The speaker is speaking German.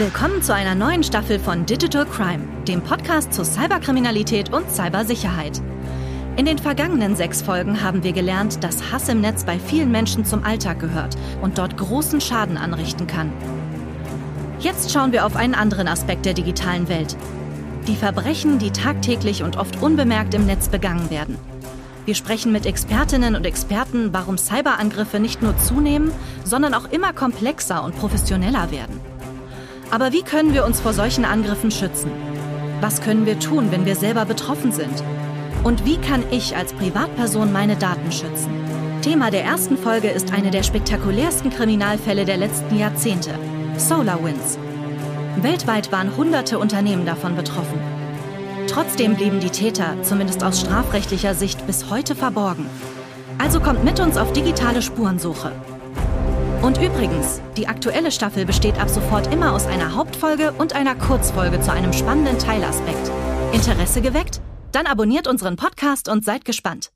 Willkommen zu einer neuen Staffel von Digital Crime, dem Podcast zu Cyberkriminalität und Cybersicherheit. In den vergangenen sechs Folgen haben wir gelernt, dass Hass im Netz bei vielen Menschen zum Alltag gehört und dort großen Schaden anrichten kann. Jetzt schauen wir auf einen anderen Aspekt der digitalen Welt. Die Verbrechen, die tagtäglich und oft unbemerkt im Netz begangen werden. Wir sprechen mit Expertinnen und Experten, warum Cyberangriffe nicht nur zunehmen, sondern auch immer komplexer und professioneller werden. Aber wie können wir uns vor solchen Angriffen schützen? Was können wir tun, wenn wir selber betroffen sind? Und wie kann ich als Privatperson meine Daten schützen? Thema der ersten Folge ist eine der spektakulärsten Kriminalfälle der letzten Jahrzehnte, SolarWinds. Weltweit waren hunderte Unternehmen davon betroffen. Trotzdem blieben die Täter, zumindest aus strafrechtlicher Sicht, bis heute verborgen. Also kommt mit uns auf digitale Spurensuche. Und übrigens, die aktuelle Staffel besteht ab sofort immer aus einer Hauptfolge und einer Kurzfolge zu einem spannenden Teilaspekt. Interesse geweckt? Dann abonniert unseren Podcast und seid gespannt.